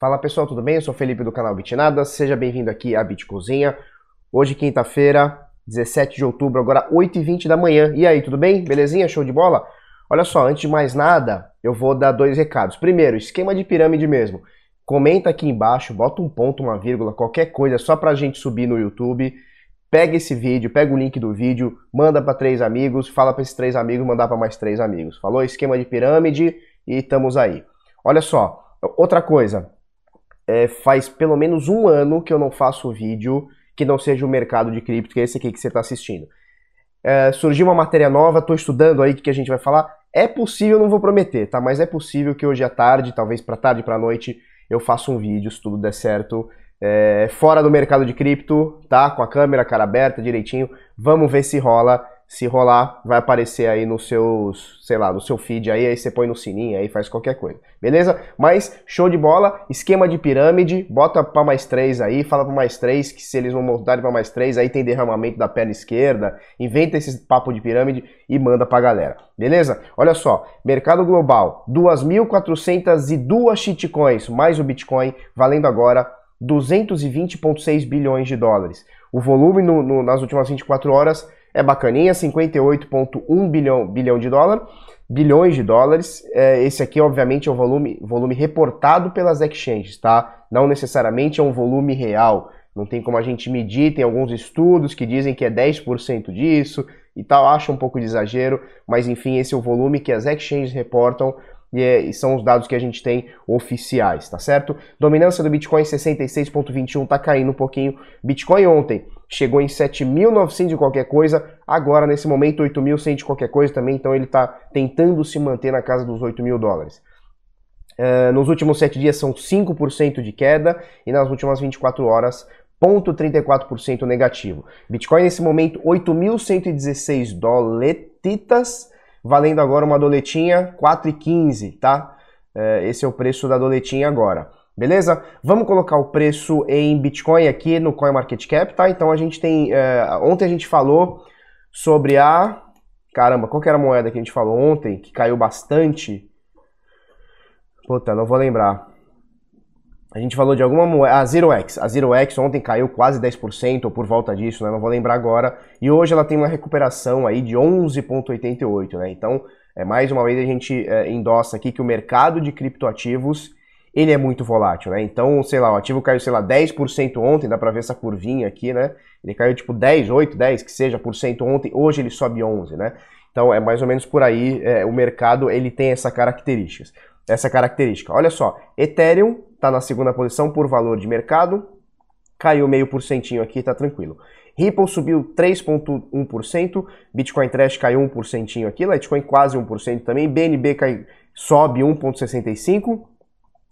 Fala pessoal, tudo bem? Eu sou Felipe do canal Bitnada, seja bem-vindo aqui à Bitcozinha. Hoje, quinta-feira, 17 de outubro, agora 8h20 da manhã. E aí, tudo bem? Belezinha? Show de bola? Olha só, antes de mais nada, eu vou dar dois recados. Primeiro, esquema de pirâmide mesmo. Comenta aqui embaixo, bota um ponto, uma vírgula, qualquer coisa, só pra gente subir no YouTube. Pega esse vídeo, pega o link do vídeo, manda para três amigos, fala para esses três amigos mandar para mais três amigos. Falou? Esquema de pirâmide e estamos aí. Olha só, outra coisa, é, faz pelo menos um ano que eu não faço vídeo que não seja o mercado de cripto, que é esse aqui que você está assistindo. É, surgiu uma matéria nova, estou estudando aí o que a gente vai falar. É possível, não vou prometer, tá? Mas é possível que hoje à tarde, talvez para tarde, para noite, eu faça um vídeo, se tudo der certo, é, fora do mercado de cripto, tá? Com a câmera, cara aberta, direitinho. Vamos ver se rola. Se rolar, vai aparecer aí nos seus, sei lá, no seu feed aí, aí você põe no sininho, aí faz qualquer coisa. Beleza? Mas show de bola, esquema de pirâmide, bota para mais três aí, fala para mais três que se eles vão mudarem para mais três, aí tem derramamento da perna esquerda, inventa esse papo de pirâmide e manda pra galera. Beleza? Olha só, mercado global, 2.402 shitcoins mais o Bitcoin, valendo agora 220,6 bilhões de dólares. O volume no, no, nas últimas 24 horas é bacaninha, 58,1 bilhão, bilhão de dólar, bilhões de dólares. É, esse aqui, obviamente, é o volume, volume reportado pelas exchanges, tá? Não necessariamente é um volume real. Não tem como a gente medir, tem alguns estudos que dizem que é 10% disso e tal, acho um pouco de exagero, mas enfim, esse é o volume que as exchanges reportam e, é, e, são os dados que a gente tem oficiais, tá certo? Dominância do Bitcoin 66.21 tá caindo um pouquinho. Bitcoin ontem chegou em 7.900 e qualquer coisa, agora nesse momento 8.100 e qualquer coisa também, então ele está tentando se manter na casa dos 8 mil dólares. Uh, nos últimos 7 dias são 5% de queda e nas últimas 24 horas 0,34% negativo. Bitcoin nesse momento 8.116 doletitas, valendo agora uma doletinha 4,15, tá? Uh, esse é o preço da doletinha agora. Beleza? Vamos colocar o preço em Bitcoin aqui no CoinMarketCap, tá? Então a gente tem. É, ontem a gente falou sobre a. Caramba, qual que era a moeda que a gente falou ontem, que caiu bastante? Puta, não vou lembrar. A gente falou de alguma moeda. A ZeroX. A ZeroX ontem caiu quase 10% ou por volta disso, né? Não vou lembrar agora. E hoje ela tem uma recuperação aí de 11,88, né? Então, é, mais uma vez a gente é, endossa aqui que o mercado de criptoativos ele é muito volátil, né? Então, sei lá, o ativo caiu, sei lá, 10% ontem, dá pra ver essa curvinha aqui, né? Ele caiu tipo 10, 8, 10, que seja, por cento ontem, hoje ele sobe 11, né? Então, é mais ou menos por aí, é, o mercado, ele tem essa característica. Essa característica. Olha só, Ethereum tá na segunda posição por valor de mercado, caiu meio porcentinho aqui, tá tranquilo. Ripple subiu 3,1%, Bitcoin Trash caiu 1% aqui, Litecoin quase 1% também, BNB cai, sobe 1,65%,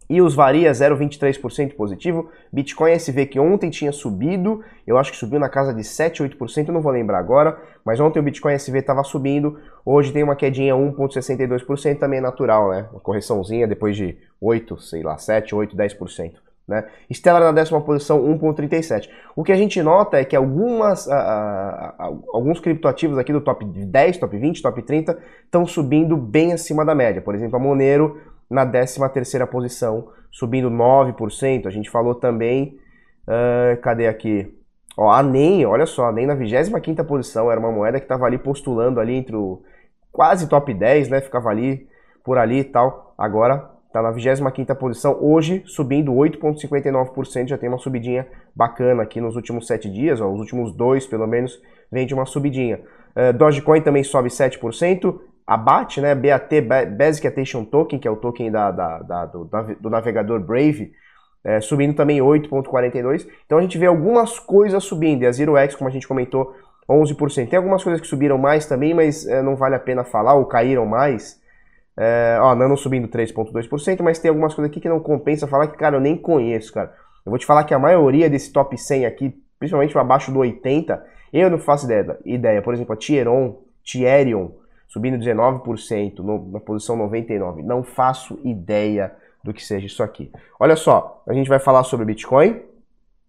e os varia 0,23% positivo. Bitcoin SV que ontem tinha subido, eu acho que subiu na casa de 7, 8%, eu não vou lembrar agora, mas ontem o Bitcoin SV estava subindo, hoje tem uma quedinha 1,62%, também é natural, né? Uma correçãozinha depois de 8, sei lá, 7, 8, 10%. Né? Stellar na décima posição, 1,37. O que a gente nota é que algumas, alguns criptoativos aqui do top 10, top 20, top 30 estão subindo bem acima da média. Por exemplo, a Monero na 13ª posição, subindo 9%. A gente falou também, uh, cadê aqui? Ó, a NEM, olha só, a NEM na 25ª posição, era uma moeda que estava ali postulando ali entre o quase top 10, né? Ficava ali, por ali e tal. Agora está na 25ª posição, hoje subindo 8,59%, já tem uma subidinha bacana aqui nos últimos 7 dias, ó, os últimos dois pelo menos, vem de uma subidinha. Uh, Dogecoin também sobe 7%, a BAT, né, BAT, Basic Attention Token, que é o token da, da, da do, do, navegador Brave, é, subindo também 8,42. Então a gente vê algumas coisas subindo, e a Zero X, como a gente comentou, 11%. Tem algumas coisas que subiram mais também, mas é, não vale a pena falar, ou caíram mais. É, ó, Nano subindo 3,2%, mas tem algumas coisas aqui que não compensa falar que, cara, eu nem conheço, cara. Eu vou te falar que a maioria desse top 100 aqui, principalmente abaixo do 80, eu não faço ideia. ideia. Por exemplo, a Tieron, Tierion, subindo 19%, no, na posição 99. Não faço ideia do que seja isso aqui. Olha só, a gente vai falar sobre Bitcoin.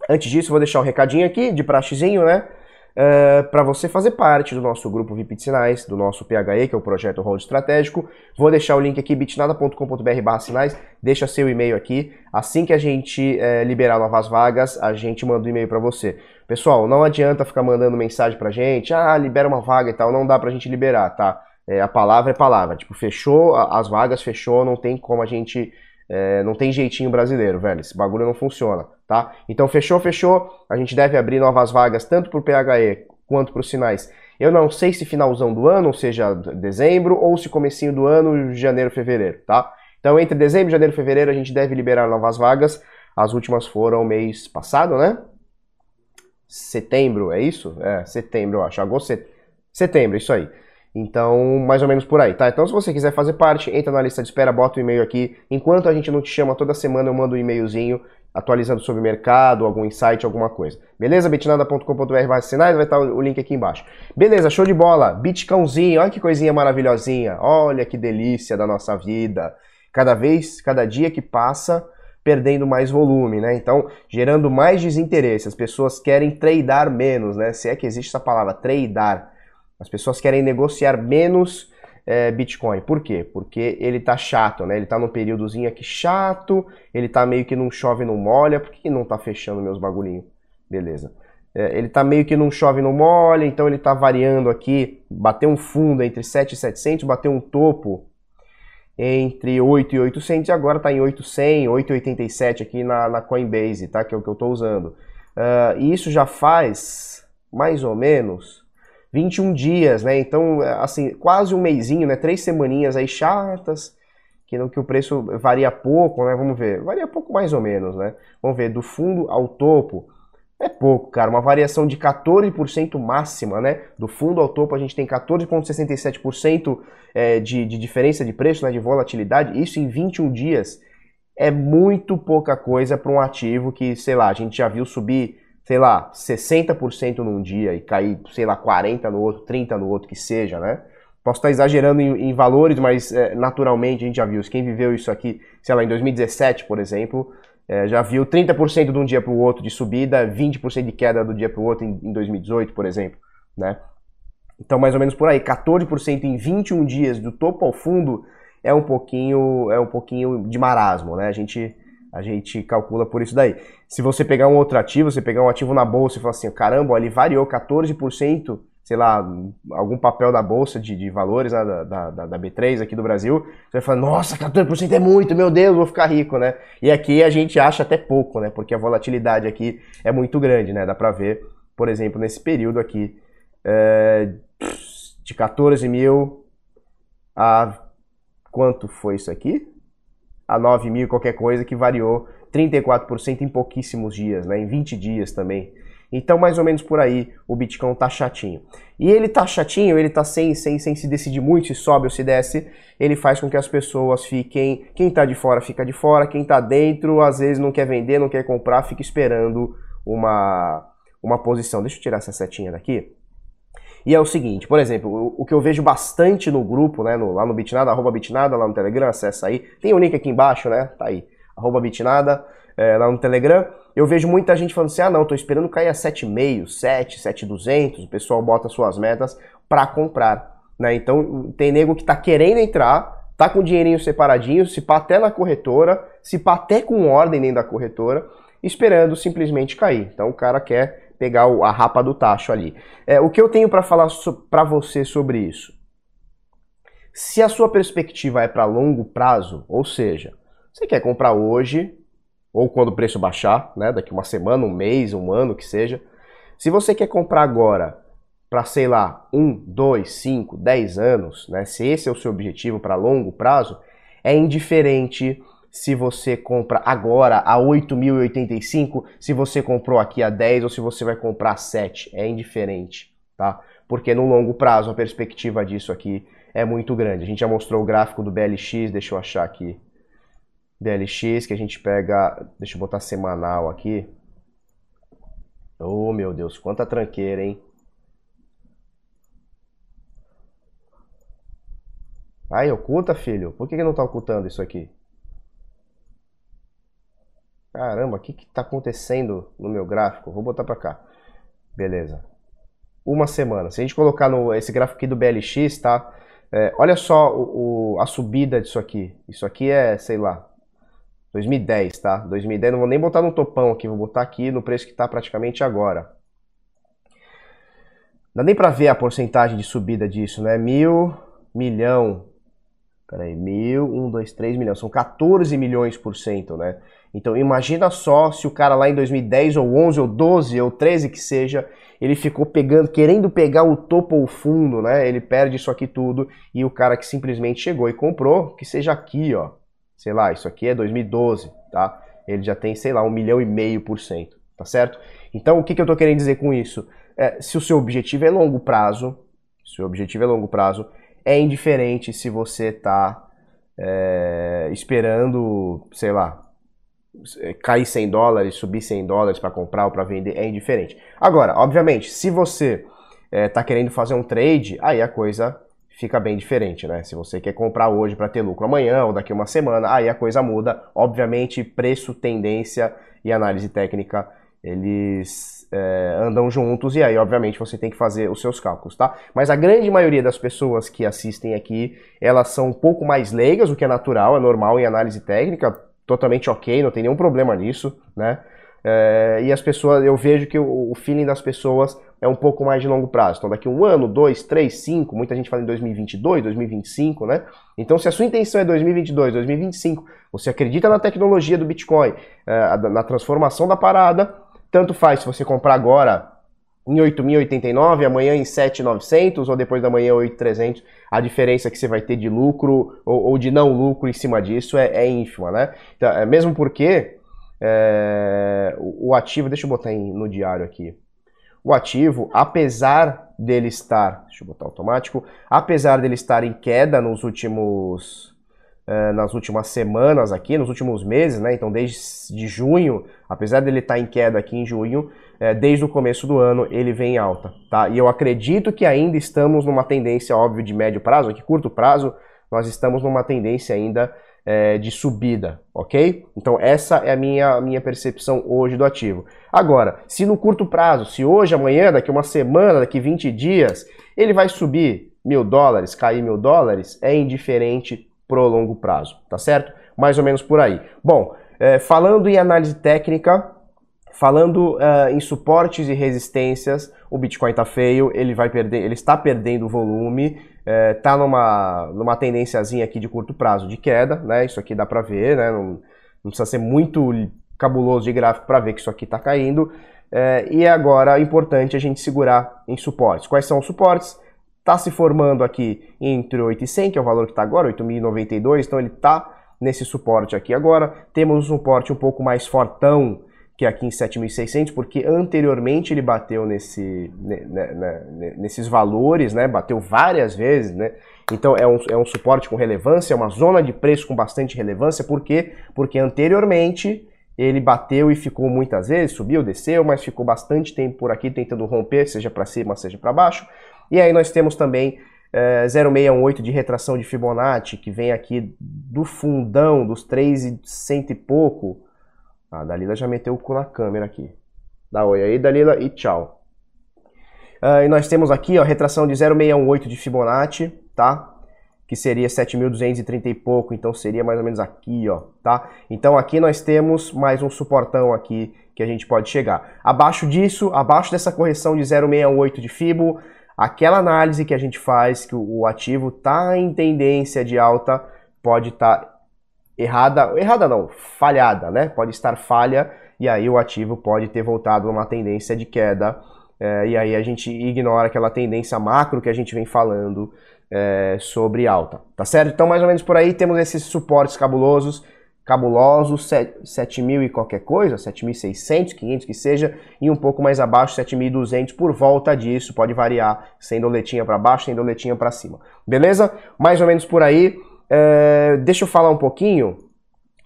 Antes disso, vou deixar um recadinho aqui de praxezinho, né? Uh, para você fazer parte do nosso grupo VIP de Sinais, do nosso PHE, que é o Projeto Hold Estratégico. Vou deixar o link aqui, bitnada.com.br sinais, deixa seu e-mail aqui. Assim que a gente uh, liberar novas vagas, a gente manda o um e-mail para você. Pessoal, não adianta ficar mandando mensagem pra gente, ah, libera uma vaga e tal, não dá pra gente liberar, tá? É, a palavra é palavra, tipo, fechou, as vagas fechou, não tem como a gente é, não tem jeitinho brasileiro, velho. Esse bagulho não funciona, tá? Então fechou, fechou. A gente deve abrir novas vagas tanto para o PHE quanto para os sinais. Eu não sei se finalzão do ano, ou seja, dezembro, ou se comecinho do ano, janeiro, fevereiro, tá? Então entre dezembro, janeiro e fevereiro a gente deve liberar novas vagas. As últimas foram mês passado, né? Setembro, é isso? É, setembro, eu acho. Agosto, setembro, isso aí. Então, mais ou menos por aí, tá? Então, se você quiser fazer parte, entra na lista de espera, bota o e-mail aqui. Enquanto a gente não te chama toda semana, eu mando um e-mailzinho atualizando sobre o mercado, algum insight, alguma coisa. Beleza? bitnada.com.br sinais, vai estar o link aqui embaixo. Beleza, show de bola. Bitcãozinho, olha que coisinha maravilhosinha. Olha que delícia da nossa vida. Cada vez, cada dia que passa, perdendo mais volume, né? Então, gerando mais desinteresse. As pessoas querem tradar menos, né? Se é que existe essa palavra, tradar as pessoas querem negociar menos é, Bitcoin. Por quê? Porque ele tá chato, né? Ele tá num períodozinho aqui chato, ele tá meio que não chove, não molha. Por que não tá fechando meus bagulhinhos? Beleza. É, ele tá meio que não chove, não molha, então ele tá variando aqui. Bateu um fundo entre 7,700, bateu um topo entre 8 e 800 e agora tá em 800, 8,87 aqui na, na Coinbase, tá? Que é o que eu tô usando. Uh, e isso já faz mais ou menos 21 dias, né? Então, assim, quase um mêsinho, né? Três semaninhas aí chatas, que, no, que o preço varia pouco, né? Vamos ver, varia pouco mais ou menos, né? Vamos ver, do fundo ao topo, é pouco, cara, uma variação de 14% máxima, né? Do fundo ao topo a gente tem 14,67% é, de, de diferença de preço, né? De volatilidade, isso em 21 dias é muito pouca coisa para um ativo que, sei lá, a gente já viu subir sei lá, 60% num dia e cair, sei lá, 40% no outro, 30% no outro, que seja, né? Posso estar exagerando em, em valores, mas é, naturalmente a gente já viu. Quem viveu isso aqui, sei lá, em 2017, por exemplo, é, já viu 30% de um dia para o outro de subida, 20% de queda do dia para o outro em, em 2018, por exemplo, né? Então, mais ou menos por aí, 14% em 21 dias do topo ao fundo é um pouquinho, é um pouquinho de marasmo, né? A gente a gente calcula por isso daí. Se você pegar um outro ativo, você pegar um ativo na bolsa e falar assim, caramba, ele variou 14%, sei lá, algum papel da bolsa de, de valores né, da, da, da, B3 aqui do Brasil, você vai falar, nossa, 14% é muito, meu Deus, vou ficar rico, né? E aqui a gente acha até pouco, né? Porque a volatilidade aqui é muito grande, né? Dá pra ver, por exemplo, nesse período aqui, é, de 14 mil a quanto foi isso aqui? A 9 mil qualquer coisa, que variou 34% em pouquíssimos dias, né? em 20 dias também. Então, mais ou menos por aí, o Bitcoin tá chatinho. E ele tá chatinho, ele tá sem, sem, sem se decidir muito se sobe ou se desce, ele faz com que as pessoas fiquem, quem tá de fora fica de fora, quem tá dentro às vezes não quer vender, não quer comprar, fica esperando uma, uma posição. Deixa eu tirar essa setinha daqui. E é o seguinte, por exemplo, o, que eu vejo bastante no grupo, né, no, lá no Bitnada, arroba Bitnada, lá no Telegram, acessa aí. Tem o um link aqui embaixo, né, tá aí, arroba Bitnada, é, lá no Telegram. Eu vejo muita gente falando assim, ah não, tô esperando cair a 7,5, 7, 7,200, o pessoal bota suas metas para comprar, né. Então tem nego que tá querendo entrar, tá com o dinheirinho separadinho, se pá até na corretora, se pá até com ordem dentro da corretora, esperando simplesmente cair. Então o cara quer pegar a rapa do tacho ali. É, o que eu tenho para falar so, para você sobre isso? Se a sua perspectiva é para longo prazo, ou seja, você quer comprar hoje, ou quando o preço baixar, né, daqui uma semana, um mês, um ano, que seja. Se você quer comprar agora para, sei lá, um, dois, cinco, dez anos, né, se esse é o seu objetivo para longo prazo, é indiferente se você compra agora a 8.085, se você comprou aqui a 10 ou se você vai comprar a 7, é indiferente, tá? Porque no longo prazo a perspectiva disso aqui é muito grande. A gente já mostrou o gráfico do BLX, deixa eu achar aqui. BLX que a gente pega, deixa eu botar semanal aqui. Oh, meu Deus, quanta tranqueira, hein? Ai, oculta, filho. Por que, que não tá ocultando isso aqui? Caramba, o que está acontecendo no meu gráfico? Vou botar para cá. Beleza. uma semana. Se a gente colocar no, esse gráfico aqui do BLX, tá? É, olha só o, o, a subida disso aqui. Isso aqui é, sei lá, 2010, tá? 2010, não vou nem botar no topão aqui, vou botar aqui no preço que está praticamente agora. Dá nem para ver a porcentagem de subida disso, né? Mil, milhão, peraí, mil, um, dois, três milhões, são 14 milhões por cento, né? Então imagina só se o cara lá em 2010 ou 11 ou 12 ou 13 que seja, ele ficou pegando, querendo pegar o topo ou o fundo, né? Ele perde isso aqui tudo e o cara que simplesmente chegou e comprou, que seja aqui, ó. Sei lá, isso aqui é 2012, tá? Ele já tem, sei lá, um milhão e meio por cento, tá certo? Então o que, que eu tô querendo dizer com isso? É, se o seu objetivo é longo prazo, se o objetivo é longo prazo, é indiferente se você tá é, esperando, sei lá, cair 100 dólares, subir 100 dólares para comprar ou para vender, é indiferente. Agora, obviamente, se você está é, querendo fazer um trade, aí a coisa fica bem diferente, né? Se você quer comprar hoje para ter lucro amanhã ou daqui uma semana, aí a coisa muda. Obviamente, preço, tendência e análise técnica, eles é, andam juntos e aí, obviamente, você tem que fazer os seus cálculos, tá? Mas a grande maioria das pessoas que assistem aqui, elas são um pouco mais leigas, o que é natural, é normal em análise técnica, totalmente ok, não tem nenhum problema nisso, né? É, e as pessoas, eu vejo que o, o, feeling das pessoas é um pouco mais de longo prazo. Então, daqui um ano, dois, três, cinco, muita gente fala em 2022, 2025, né? Então, se a sua intenção é 2022, 2025, você acredita na tecnologia do Bitcoin, é, na transformação da parada, tanto faz se você comprar agora em 8.089, amanhã em 7.900 ou depois da manhã 8.300, a diferença que você vai ter de lucro ou, ou de não lucro em cima disso é, é ínfima, né? Então, é, mesmo porque é, o, o, ativo, deixa eu botar em, no diário aqui, o ativo, apesar dele estar, deixa eu botar automático, apesar dele estar em queda nos últimos é, nas últimas semanas aqui, nos últimos meses, né? Então desde de junho, apesar dele estar em queda aqui em junho, é, desde o começo do ano ele vem em alta, tá? E eu acredito que ainda estamos numa tendência, óbvio, de médio prazo, aqui curto prazo, nós estamos numa tendência ainda é, de subida, ok? Então essa é a minha, minha percepção hoje do ativo. Agora, se no curto prazo, se hoje, amanhã, daqui uma semana, daqui 20 dias, ele vai subir mil dólares, cair mil dólares, é indiferente pro longo prazo, tá certo? Mais ou menos por aí. Bom, é, falando em análise técnica, Falando uh, em suportes e resistências, o Bitcoin está feio, ele vai perder, ele está perdendo volume, está eh, numa, numa tendênciazinha aqui de curto prazo de queda, né? Isso aqui dá para ver, né? Não, não, precisa ser muito cabuloso de gráfico para ver que isso aqui está caindo. Eh, e agora é importante a gente segurar em suportes. Quais são os suportes? Está se formando aqui entre 8,100, que é o valor que está agora, 8.092, então ele está nesse suporte aqui agora. Temos um suporte um pouco mais fortão que aqui em 7.600, porque anteriormente ele bateu nesse, né, né, nesses valores, né, bateu várias vezes, né, então é um, é um suporte com relevância, é uma zona de preço com bastante relevância, por quê? Porque anteriormente ele bateu e ficou muitas vezes, subiu, desceu, mas ficou bastante tempo por aqui tentando romper, seja para cima, seja para baixo, e aí nós temos também é, 0618 de retração de Fibonacci, que vem aqui do fundão, dos 3,100 e pouco, a Dalila já meteu o cu na câmera aqui. Dá oi aí, Dalila, e tchau. Uh, e nós temos aqui, ó, retração de 0,618 de Fibonacci, tá? Que seria 7.230 e pouco, então seria mais ou menos aqui, ó, tá? Então aqui nós temos mais um suportão aqui que a gente pode chegar. Abaixo disso, abaixo dessa correção de 0,618 de Fibo, aquela análise que a gente faz que o ativo tá em tendência de alta pode estar tá errada, errada não, falhada, né? Pode estar falha e aí o ativo pode ter voltado numa tendência de queda é, e aí a gente ignora aquela tendência macro que a gente vem falando é, sobre alta, tá certo? Então mais ou menos por aí temos esses suportes cabulosos, cabulosos, 7 mil e qualquer coisa, 7.600, 500 que seja, e um pouco mais abaixo, 7.200 por volta disso, pode variar, sem doletinha para baixo, sem doletinha para cima, beleza? Mais ou menos por aí. É, deixa eu falar um pouquinho.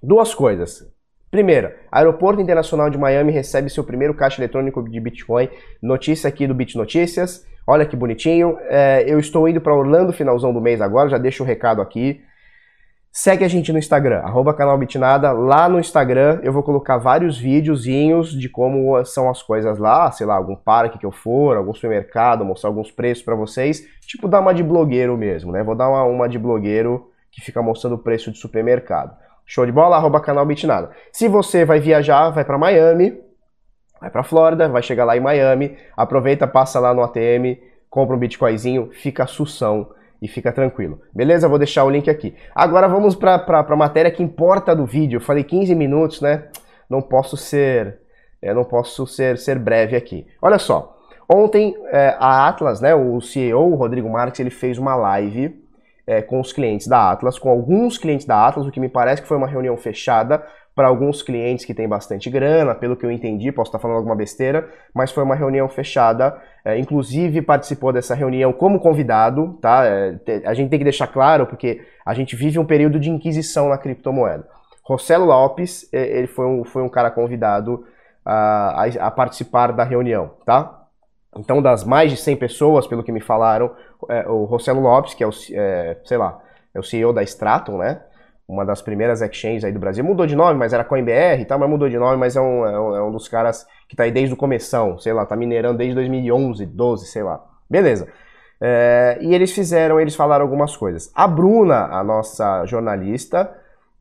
Duas coisas. Primeira, Aeroporto Internacional de Miami recebe seu primeiro caixa eletrônico de Bitcoin. Notícia aqui do Bit Notícias. Olha que bonitinho. É, eu estou indo para Orlando finalzão do mês agora, já deixo o um recado aqui. Segue a gente no Instagram, arroba canal Bitnada. Lá no Instagram eu vou colocar vários videozinhos de como são as coisas lá, sei lá, algum parque que eu for, algum supermercado, mostrar alguns preços para vocês. Tipo, dar uma de blogueiro mesmo, né? Vou dar uma, uma de blogueiro que fica mostrando o preço de supermercado. Show de bola? Arroba canal Bitnada. Se você vai viajar, vai para Miami, vai para Flórida, vai chegar lá em Miami, aproveita, passa lá no ATM, compra um Bitcoinzinho, fica sução e fica tranquilo. Beleza? Vou deixar o link aqui. Agora vamos para a matéria que importa do vídeo. Eu falei 15 minutos, né? Não posso ser, é, não posso ser, ser breve aqui. Olha só. Ontem é, a Atlas, né, o CEO, o Rodrigo Marques, ele fez uma live é, com os clientes da Atlas, com alguns clientes da Atlas, o que me parece que foi uma reunião fechada para alguns clientes que têm bastante grana, pelo que eu entendi, posso estar falando alguma besteira, mas foi uma reunião fechada. É, inclusive participou dessa reunião como convidado, tá? É, a gente tem que deixar claro porque a gente vive um período de inquisição na criptomoeda. Rossello Lopes, é, ele foi um, foi um cara convidado a, a, a participar da reunião, tá? Então, das mais de 100 pessoas, pelo que me falaram, é, o Rossello Lopes, que é o, é, sei lá, é o CEO da Stratum, né? Uma das primeiras exchanges aí do Brasil. Mudou de nome, mas era CoinBR e tal, mas mudou de nome, mas é um, é um, é um dos caras que tá aí desde o começão, sei lá, tá minerando desde 2011, 12, sei lá. Beleza. É, e eles fizeram, eles falaram algumas coisas. A Bruna, a nossa jornalista,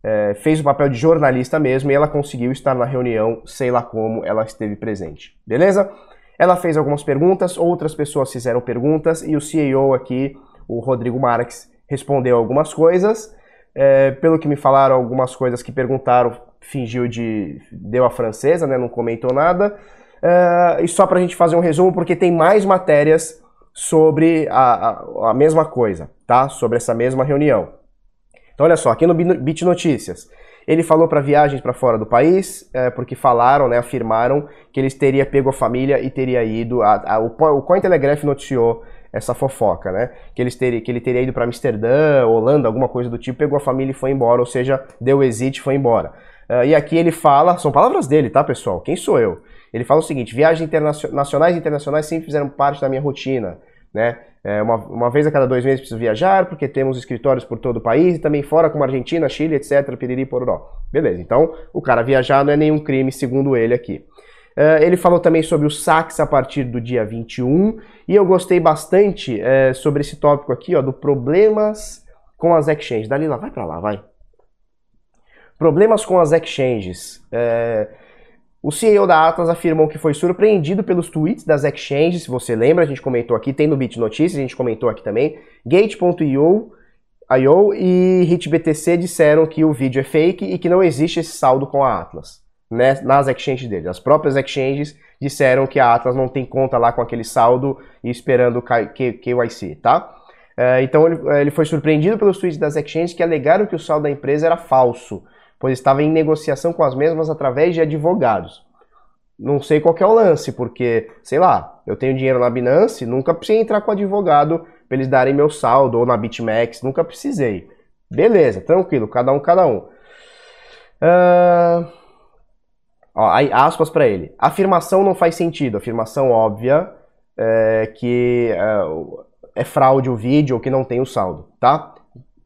é, fez o papel de jornalista mesmo e ela conseguiu estar na reunião, sei lá como ela esteve presente. Beleza? Ela fez algumas perguntas, outras pessoas fizeram perguntas e o CEO aqui, o Rodrigo Marques, respondeu algumas coisas. É, pelo que me falaram, algumas coisas que perguntaram, fingiu de. deu a francesa, né? Não comentou nada. É, e só para a gente fazer um resumo, porque tem mais matérias sobre a, a, a, mesma coisa, tá? Sobre essa mesma reunião. Então, olha só, aqui no Bit Notícias. Ele falou para viagens para fora do país, é, porque falaram, né, afirmaram que eles teria pego a família e teria ido. A, a, o, o Cointelegraph noticiou essa fofoca, né? Que, eles ter, que ele teria ido para Amsterdã, Holanda, alguma coisa do tipo, pegou a família e foi embora, ou seja, deu exit e foi embora. Uh, e aqui ele fala, são palavras dele, tá, pessoal? Quem sou eu? Ele fala o seguinte: viagens nacionais e internacionais sempre fizeram parte da minha rotina, né? É, uma, uma vez a cada dois meses preciso viajar, porque temos escritórios por todo o país, e também fora como Argentina, Chile, etc, piriri, pororó. Beleza, então o cara viajar não é nenhum crime, segundo ele aqui. Uh, ele falou também sobre os saques a partir do dia 21 e eu gostei bastante uh, sobre esse tópico aqui, ó, do problemas com as exchanges. Dalila, vai para lá, vai. Problemas com as exchanges. Uh, o CEO da Atlas afirmou que foi surpreendido pelos tweets das exchanges, se você lembra, a gente comentou aqui, tem no Bit Notícias, a gente comentou aqui também. Gate.io IO e HitBTC disseram que o vídeo é fake e que não existe esse saldo com a Atlas né, nas exchanges dele. As próprias exchanges disseram que a Atlas não tem conta lá com aquele saldo e esperando o KYC, tá? É, então ele, ele foi surpreendido pelos tweets das exchanges que alegaram que o saldo da empresa era falso, pois estava em negociação com as mesmas através de advogados. Não sei qual é o lance, porque, sei lá, eu tenho dinheiro na Binance, nunca precisei entrar com advogado para eles darem meu saldo, ou na BitMEX, nunca precisei. Beleza, tranquilo, cada um, cada um. Uh... Ó, aspas para ele. Afirmação não faz sentido. Afirmação óbvia é, que é, é, fraude o vídeo ou que não tem o saldo, tá?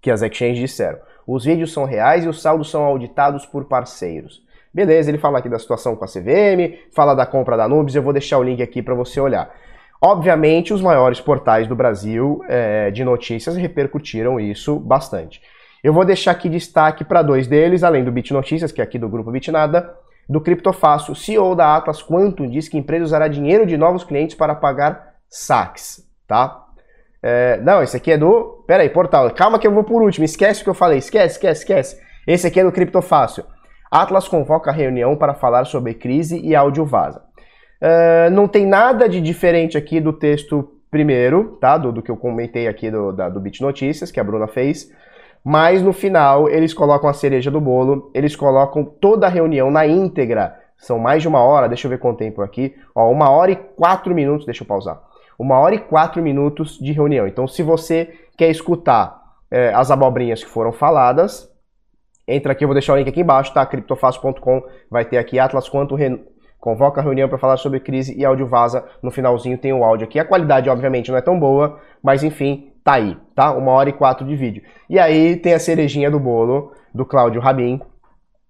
Que as exchanges disseram. Os vídeos são reais e os saldos são auditados por parceiros. Beleza, ele fala aqui da situação com a CVM, fala da compra da Nubes, eu vou deixar o link aqui para você olhar. Obviamente, os maiores portais do Brasil é, de notícias repercutiram isso bastante. Eu vou deixar aqui destaque para dois deles, além do Bit Notícias, que é aqui do grupo Bitnada, do Criptofácil, CEO da Atlas Quantum diz que a empresa usará dinheiro de novos clientes para pagar saques, tá? É, não, esse aqui é do... Pera aí, portal. Calma que eu vou por último. Esquece o que eu falei. Esquece, esquece, esquece. Esse aqui é do Criptofácil. Atlas convoca reunião para falar sobre crise e áudio vaza. É, não tem nada de diferente aqui do texto primeiro, tá? Do, do que eu comentei aqui do, da, do Bit Notícias, que a Bruna fez. Mas no final eles colocam a cereja do bolo, eles colocam toda a reunião na íntegra. São mais de uma hora, deixa eu ver quanto tempo aqui. Ó, uma hora e quatro minutos, deixa eu pausar. Uma hora e quatro minutos de reunião. Então, se você quer escutar é, as abobrinhas que foram faladas, entra aqui, eu vou deixar o link aqui embaixo, tá? criptofácil.com, vai ter aqui Atlas quanto re... convoca a reunião para falar sobre crise e áudio vaza. No finalzinho tem o áudio aqui. A qualidade, obviamente, não é tão boa, mas enfim, Tá aí, tá? Uma hora e quatro de vídeo. E aí tem a cerejinha do bolo do Cláudio Rabin,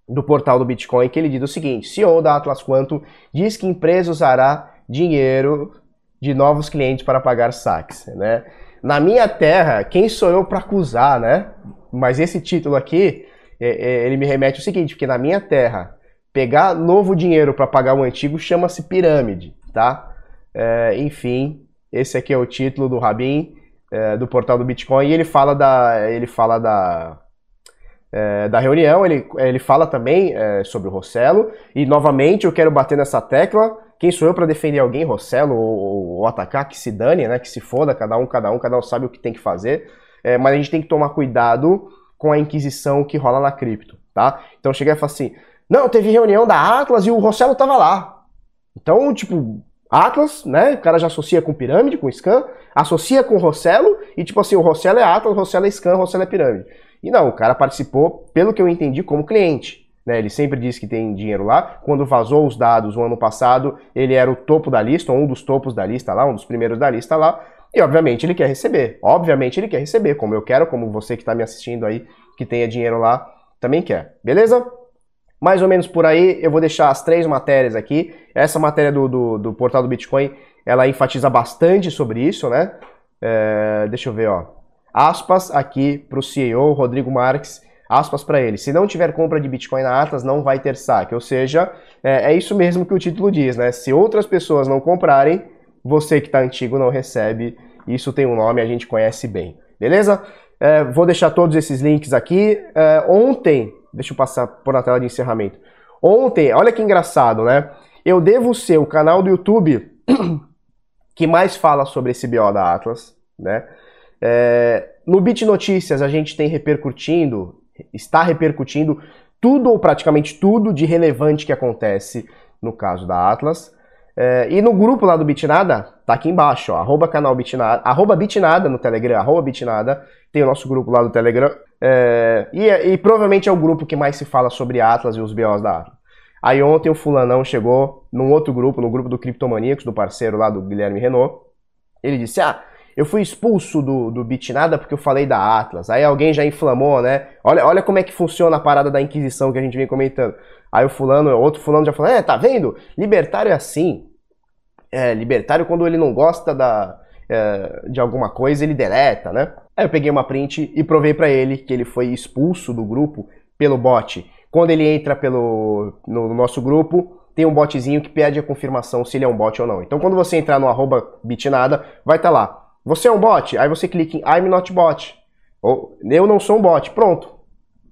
do portal do Bitcoin, que ele diz o seguinte: CEO da Atlas Quanto diz que empresa usará dinheiro de novos clientes para pagar saques, né? Na minha terra, quem sou eu para acusar, né? Mas esse título aqui, é, é, ele me remete ao seguinte, porque na minha terra, pegar novo dinheiro para pagar o antigo chama-se pirâmide, tá? É, enfim, esse aqui é o título do Rabin, é, do portal do Bitcoin, e ele fala da, ele fala da, é, da reunião, ele, ele fala também é, sobre o Rossello, e novamente eu quero bater nessa tecla, quem sou eu para defender alguém, Rossello, ou, ou, atacar, que se dane, né, que se foda, cada um, cada um, cada um sabe o que tem que fazer, é, mas a gente tem que tomar cuidado com a inquisição que rola na cripto, tá? Então cheguei e falei assim, não, teve reunião da Atlas e o Rossello tava lá. Então, tipo, Atlas, né? O cara já associa com pirâmide, com scan, associa com Rossello e tipo assim, o Rossello é Atlas, o Rossello é scan, o Rossello é pirâmide. E não, o cara participou, pelo que eu entendi, como cliente. Né? Ele sempre diz que tem dinheiro lá. Quando vazou os dados o ano passado, ele era o topo da lista, ou um dos topos da lista lá, um dos primeiros da lista lá. E obviamente ele quer receber. Obviamente ele quer receber, como eu quero, como você que está me assistindo aí, que tenha dinheiro lá, também quer. Beleza? Mais ou menos por aí. Eu vou deixar as três matérias aqui. Essa matéria do, do, do portal do Bitcoin, ela enfatiza bastante sobre isso, né? É, deixa eu ver, ó. Aspas aqui para o CEO, Rodrigo Marques. Aspas para ele. Se não tiver compra de Bitcoin na Atlas, não vai ter saque. Ou seja, é, é isso mesmo que o título diz, né? Se outras pessoas não comprarem, você que está antigo não recebe. Isso tem um nome, a gente conhece bem. Beleza? É, vou deixar todos esses links aqui. É, ontem Deixa eu passar por na tela de encerramento. Ontem, olha que engraçado, né? Eu devo ser o canal do YouTube que mais fala sobre esse BO da Atlas, né? É, no Bit Notícias a gente tem repercutindo, está repercutindo tudo ou praticamente tudo de relevante que acontece no caso da Atlas. É, e no grupo lá do Bitnada, tá aqui embaixo, ó, arroba canal Bitnada, arroba Bitnada no Telegram, arroba Bitnada, tem o nosso grupo lá do Telegram, é, e, e, provavelmente é o grupo que mais se fala sobre Atlas e os BOs da Atlas. Aí ontem o fulanão chegou num outro grupo, no grupo do Criptomaníacos, do parceiro lá do Guilherme Renault, ele disse, ah, eu fui expulso do, do Bitnada porque eu falei da Atlas. Aí alguém já inflamou, né? Olha, olha como é que funciona a parada da Inquisição que a gente vem comentando. Aí o fulano, outro fulano já falou, é, tá vendo? Libertário é assim. É, libertário quando ele não gosta da, é, de alguma coisa, ele deleta, né? Aí eu peguei uma print e provei para ele que ele foi expulso do grupo pelo bot. Quando ele entra pelo, no nosso grupo, tem um botzinho que pede a confirmação se ele é um bot ou não. Então quando você entrar no arroba bitnada, vai estar tá lá. Você é um bot? Aí você clica em I'm not bot. Ou eu não sou um bot. Pronto.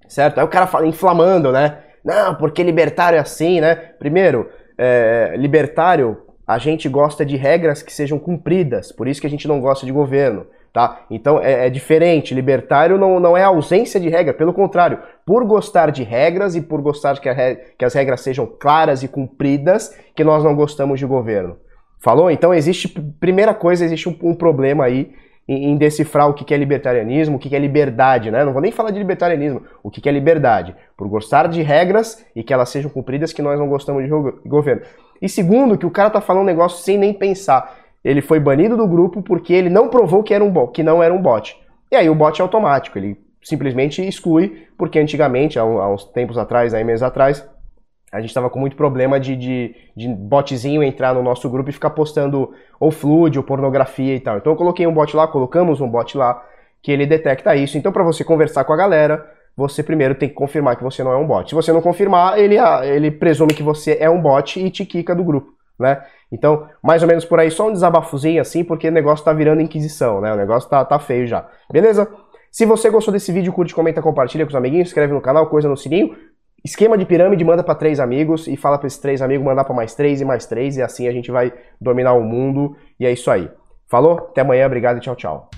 Certo? Aí o cara fala inflamando, né? Não, porque libertário é assim, né? Primeiro, é, libertário, a gente gosta de regras que sejam cumpridas, por isso que a gente não gosta de governo. Tá? Então é, é, diferente. Libertário não, não é ausência de regra, pelo contrário, por gostar de regras e por gostar que, a, que as regras sejam claras e cumpridas, que nós não gostamos de governo. Falou? Então existe, primeira coisa, existe um, um problema aí em, em, decifrar o que é libertarianismo, o que é liberdade, né? Não vou nem falar de libertarianismo, o que é liberdade. Por gostar de regras e que elas sejam cumpridas, que nós não gostamos de governo. E segundo, que o cara tá falando um negócio sem nem pensar. Ele foi banido do grupo porque ele não provou que, era um bot, que não era um bot. E aí o bot é automático, ele simplesmente exclui, porque antigamente, há uns tempos atrás, aí meses atrás, a gente estava com muito problema de, de, de botzinho entrar no nosso grupo e ficar postando ou flood ou pornografia e tal. Então eu coloquei um bot lá, colocamos um bot lá que ele detecta isso. Então para você conversar com a galera, você primeiro tem que confirmar que você não é um bot. Se você não confirmar, ele, ele presume que você é um bot e te quica do grupo, né? Então, mais ou menos por aí, só um desabafozinho assim, porque o negócio tá virando inquisição, né? O negócio tá, tá feio já. Beleza? Se você gostou desse vídeo, curte, comenta, compartilha com os amiguinhos, inscreve no canal, coisa no sininho. Esquema de pirâmide, manda para três amigos e fala para esses três amigos mandar para mais três e mais três e assim a gente vai dominar o mundo e é isso aí. Falou? Até amanhã, obrigado e tchau, tchau.